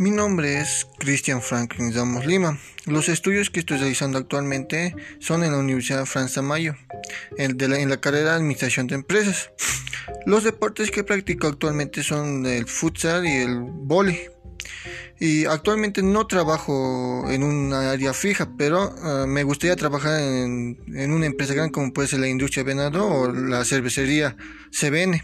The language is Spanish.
Mi nombre es Cristian Franklin Ramos Lima. Los estudios que estoy realizando actualmente son en la Universidad Franza Mayo, en, la, carrera de Administración de Empresas. Los deportes que practico actualmente son el futsal y el vóley. Y actualmente no trabajo en una área fija, pero ah, me gustaría trabajar en, en, una empresa grande como puede ser la industria venado o la cervecería CBN.